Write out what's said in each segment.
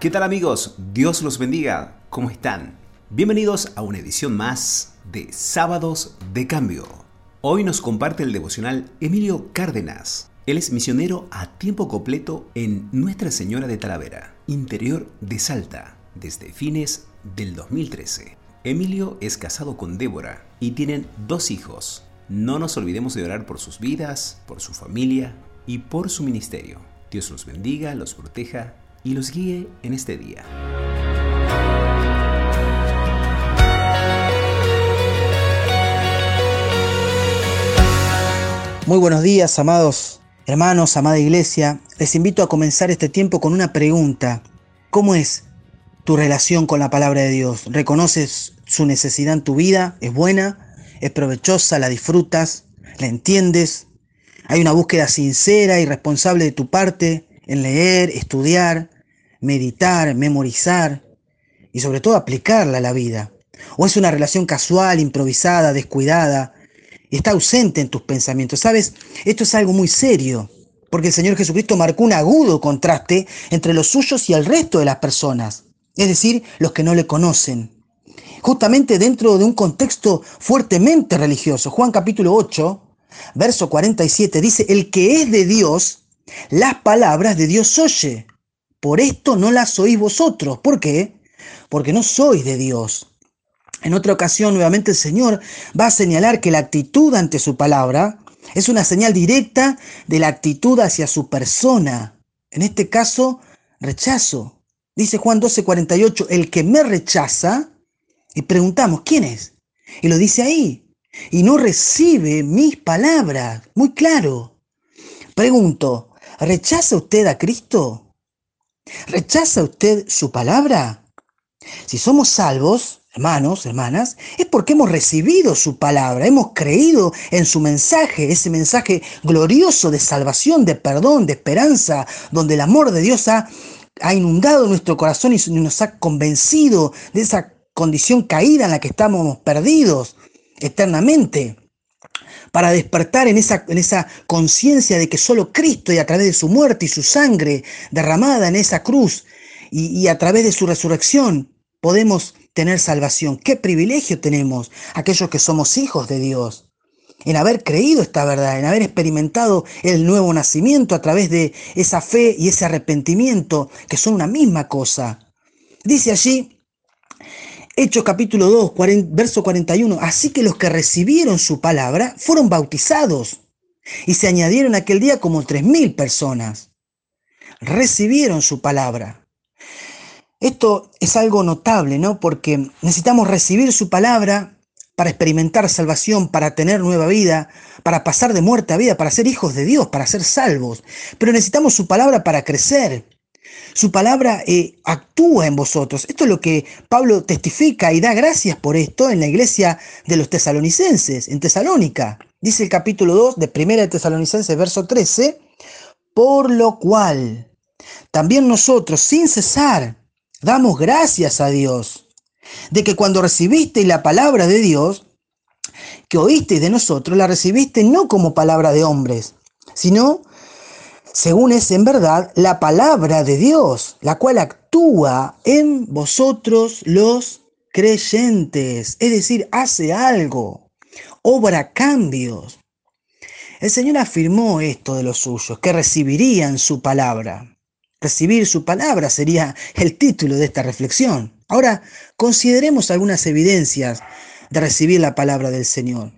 ¿Qué tal amigos? Dios los bendiga. ¿Cómo están? Bienvenidos a una edición más de Sábados de Cambio. Hoy nos comparte el devocional Emilio Cárdenas. Él es misionero a tiempo completo en Nuestra Señora de Talavera, interior de Salta, desde fines del 2013. Emilio es casado con Débora y tienen dos hijos. No nos olvidemos de orar por sus vidas, por su familia y por su ministerio. Dios los bendiga, los proteja y los guíe en este día. Muy buenos días, amados hermanos, amada iglesia. Les invito a comenzar este tiempo con una pregunta. ¿Cómo es tu relación con la palabra de Dios? ¿Reconoces su necesidad en tu vida? ¿Es buena? ¿Es provechosa? ¿La disfrutas? ¿La entiendes? ¿Hay una búsqueda sincera y responsable de tu parte en leer, estudiar, meditar, memorizar y sobre todo aplicarla a la vida? ¿O es una relación casual, improvisada, descuidada y está ausente en tus pensamientos? ¿Sabes? Esto es algo muy serio, porque el Señor Jesucristo marcó un agudo contraste entre los suyos y el resto de las personas, es decir, los que no le conocen. Justamente dentro de un contexto fuertemente religioso. Juan capítulo 8, verso 47 dice, el que es de Dios, las palabras de Dios oye. Por esto no las oís vosotros. ¿Por qué? Porque no sois de Dios. En otra ocasión, nuevamente el Señor va a señalar que la actitud ante su palabra es una señal directa de la actitud hacia su persona. En este caso, rechazo. Dice Juan 12:48, el que me rechaza, y preguntamos, ¿quién es? Y lo dice ahí, y no recibe mis palabras. Muy claro. Pregunto, ¿Rechaza usted a Cristo? ¿Rechaza usted su palabra? Si somos salvos, hermanos, hermanas, es porque hemos recibido su palabra, hemos creído en su mensaje, ese mensaje glorioso de salvación, de perdón, de esperanza, donde el amor de Dios ha, inundado nuestro corazón y nos ha convencido de esa condición caída en la que estamos perdidos eternamente para despertar en esa, en esa conciencia de que solo Cristo y a través de su muerte y su sangre derramada en esa cruz y, y a través de su resurrección podemos tener salvación. ¿Qué privilegio tenemos aquellos que somos hijos de Dios? En haber creído esta verdad, en haber experimentado el nuevo nacimiento a través de esa fe y ese arrepentimiento, que son una misma cosa. Dice allí Hechos capítulo 2, verso 41. Así que los que recibieron su palabra fueron bautizados y se añadieron aquel día como tres mil personas. Recibieron su palabra. Esto es algo notable, ¿no? Porque necesitamos recibir su palabra para experimentar salvación, para tener nueva vida, para pasar de muerte a vida, para ser hijos de Dios, para ser salvos. Pero necesitamos su palabra para crecer, su palabra eh, actúa en vosotros. Esto es lo que Pablo testifica y da gracias por esto en la iglesia de los tesalonicenses, en Tesalónica. Dice el capítulo 2 de 1 de Tesalonicenses, verso 13, por lo cual también nosotros, sin cesar, damos gracias a Dios de que cuando recibisteis la palabra de Dios, que oísteis de nosotros, la recibisteis no como palabra de hombres, sino según es en verdad la palabra de Dios, la cual actúa en vosotros los creyentes, es decir, hace algo, obra cambios. El Señor afirmó esto de los suyos, que recibirían su palabra. Recibir su palabra sería el título de esta reflexión. Ahora, consideremos algunas evidencias de recibir la palabra del Señor.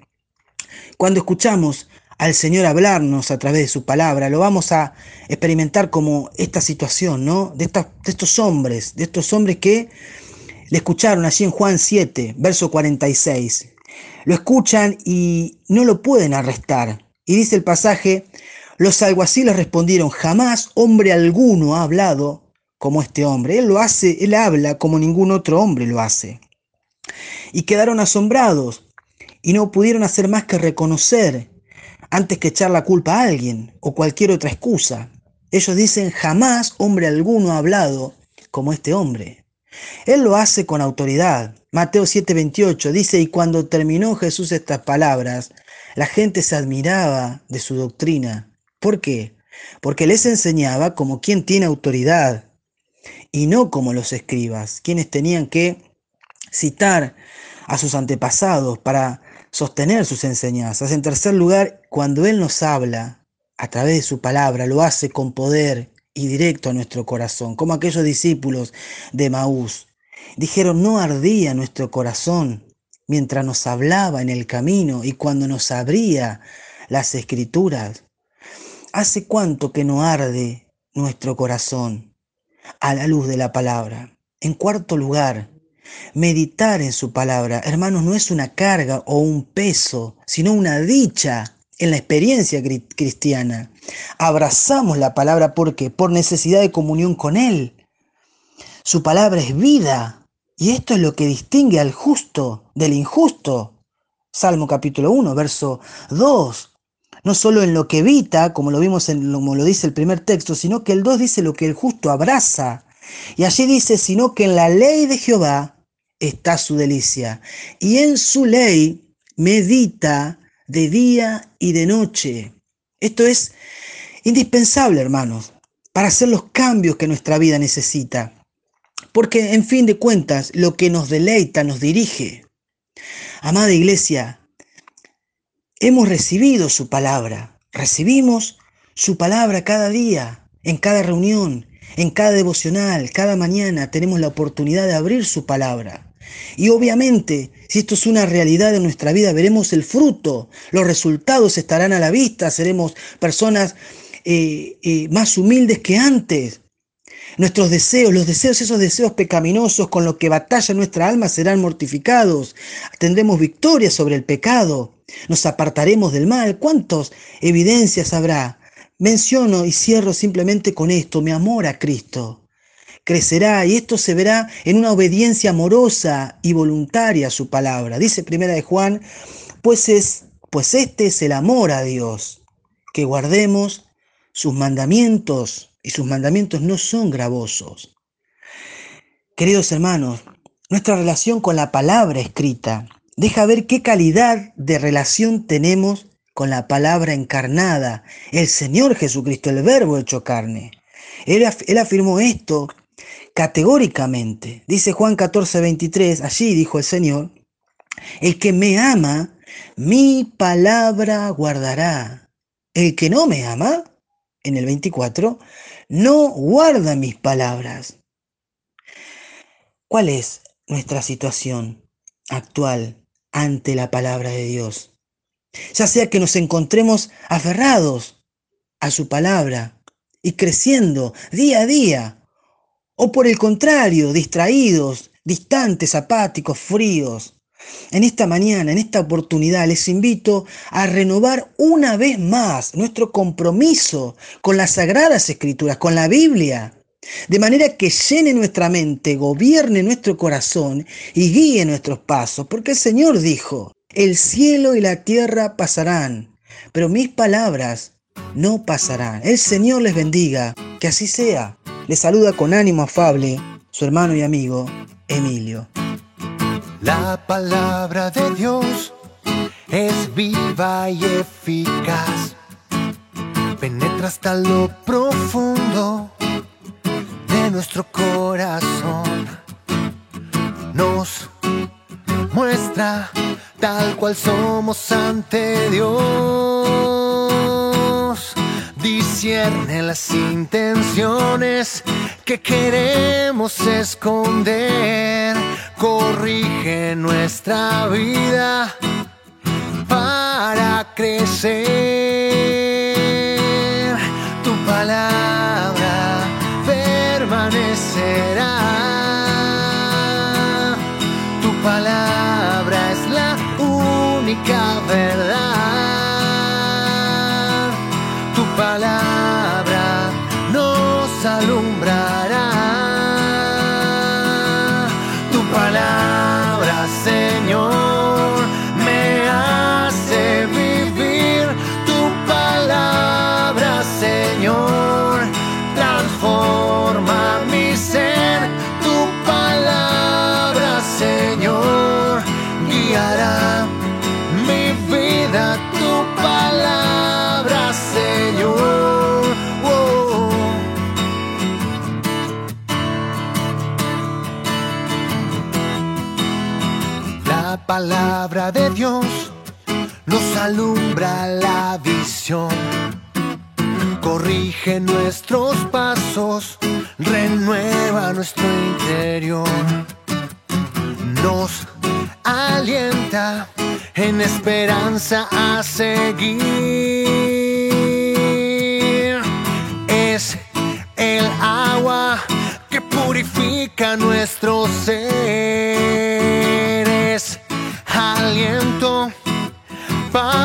Cuando escuchamos al Señor hablarnos a través de su palabra, lo vamos a experimentar como esta situación, ¿no? De, de estos hombres, de estos hombres que le escucharon allí en Juan 7, verso 46. Lo escuchan y no lo pueden arrestar. Y dice el pasaje, los alguaciles respondieron, jamás hombre alguno ha hablado como este hombre. Él lo hace, él habla como ningún otro hombre lo hace. Y quedaron asombrados y no pudieron hacer más que reconocer antes que echar la culpa a alguien o cualquier otra excusa. Ellos dicen, jamás hombre alguno ha hablado como este hombre. Él lo hace con autoridad. Mateo 7:28 dice, y cuando terminó Jesús estas palabras, la gente se admiraba de su doctrina. ¿Por qué? Porque les enseñaba como quien tiene autoridad y no como los escribas, quienes tenían que citar a sus antepasados para sostener sus enseñanzas. En tercer lugar, cuando Él nos habla a través de su palabra, lo hace con poder y directo a nuestro corazón, como aquellos discípulos de Maús. Dijeron, no ardía nuestro corazón mientras nos hablaba en el camino y cuando nos abría las escrituras. ¿Hace cuánto que no arde nuestro corazón a la luz de la palabra? En cuarto lugar, meditar en su palabra, hermanos, no es una carga o un peso, sino una dicha en la experiencia cristiana. Abrazamos la palabra porque por necesidad de comunión con Él. Su palabra es vida y esto es lo que distingue al justo del injusto. Salmo capítulo 1, verso 2. No solo en lo que evita, como lo vimos en como lo dice el primer texto, sino que el 2 dice lo que el justo abraza. Y allí dice, sino que en la ley de Jehová está su delicia. Y en su ley medita de día y de noche. Esto es indispensable, hermanos, para hacer los cambios que nuestra vida necesita. Porque, en fin de cuentas, lo que nos deleita nos dirige. Amada iglesia, hemos recibido su palabra. Recibimos su palabra cada día, en cada reunión, en cada devocional, cada mañana tenemos la oportunidad de abrir su palabra. Y obviamente, si esto es una realidad en nuestra vida, veremos el fruto, los resultados estarán a la vista, seremos personas eh, eh, más humildes que antes. Nuestros deseos, los deseos, esos deseos pecaminosos con los que batalla nuestra alma serán mortificados. Tendremos victoria sobre el pecado. Nos apartaremos del mal. ¿Cuántas evidencias habrá? Menciono y cierro simplemente con esto, mi amor a Cristo crecerá y esto se verá en una obediencia amorosa y voluntaria a su palabra. Dice primera de Juan, pues es pues este es el amor a Dios, que guardemos sus mandamientos y sus mandamientos no son gravosos. Queridos hermanos, nuestra relación con la palabra escrita deja ver qué calidad de relación tenemos con la palabra encarnada, el Señor Jesucristo, el Verbo hecho carne. Él, él afirmó esto categóricamente. Dice Juan 14, 23, allí dijo el Señor, el que me ama, mi palabra guardará. El que no me ama, en el 24, no guarda mis palabras. ¿Cuál es nuestra situación actual ante la palabra de Dios? Ya sea que nos encontremos aferrados a su palabra y creciendo día a día o por el contrario, distraídos, distantes, apáticos, fríos. En esta mañana, en esta oportunidad, les invito a renovar una vez más nuestro compromiso con las sagradas escrituras, con la Biblia, de manera que llene nuestra mente, gobierne nuestro corazón y guíe nuestros pasos, porque el Señor dijo, el cielo y la tierra pasarán, pero mis palabras no pasarán. El Señor les bendiga, que así sea. Le saluda con ánimo afable su hermano y amigo Emilio. La palabra de Dios es viva y eficaz. Penetra hasta lo profundo de nuestro corazón. Nos muestra tal cual somos ante Dios las intenciones que queremos esconder, corrige nuestra vida para crecer. Tu palabra permanecerá. Tu palabra es la única verdad. De Dios nos alumbra la visión, corrige nuestros pasos, renueva nuestro interior, nos alienta en esperanza a seguir. Es el agua que purifica nuestro ser. Aliento para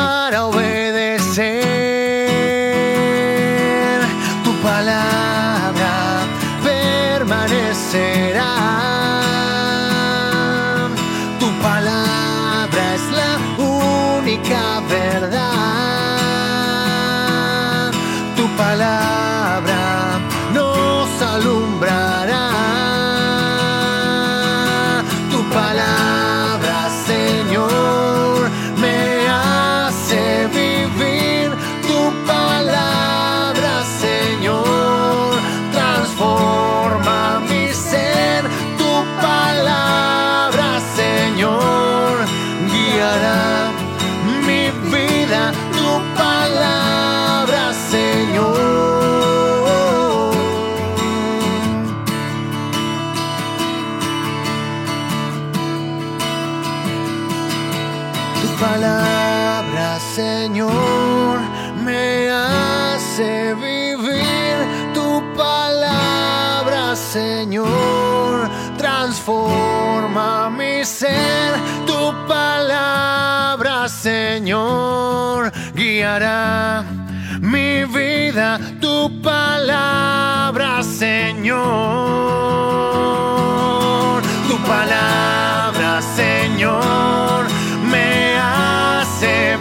transforma mi ser, tu palabra, Señor, guiará mi vida, tu palabra, Señor, tu palabra, Señor, me hace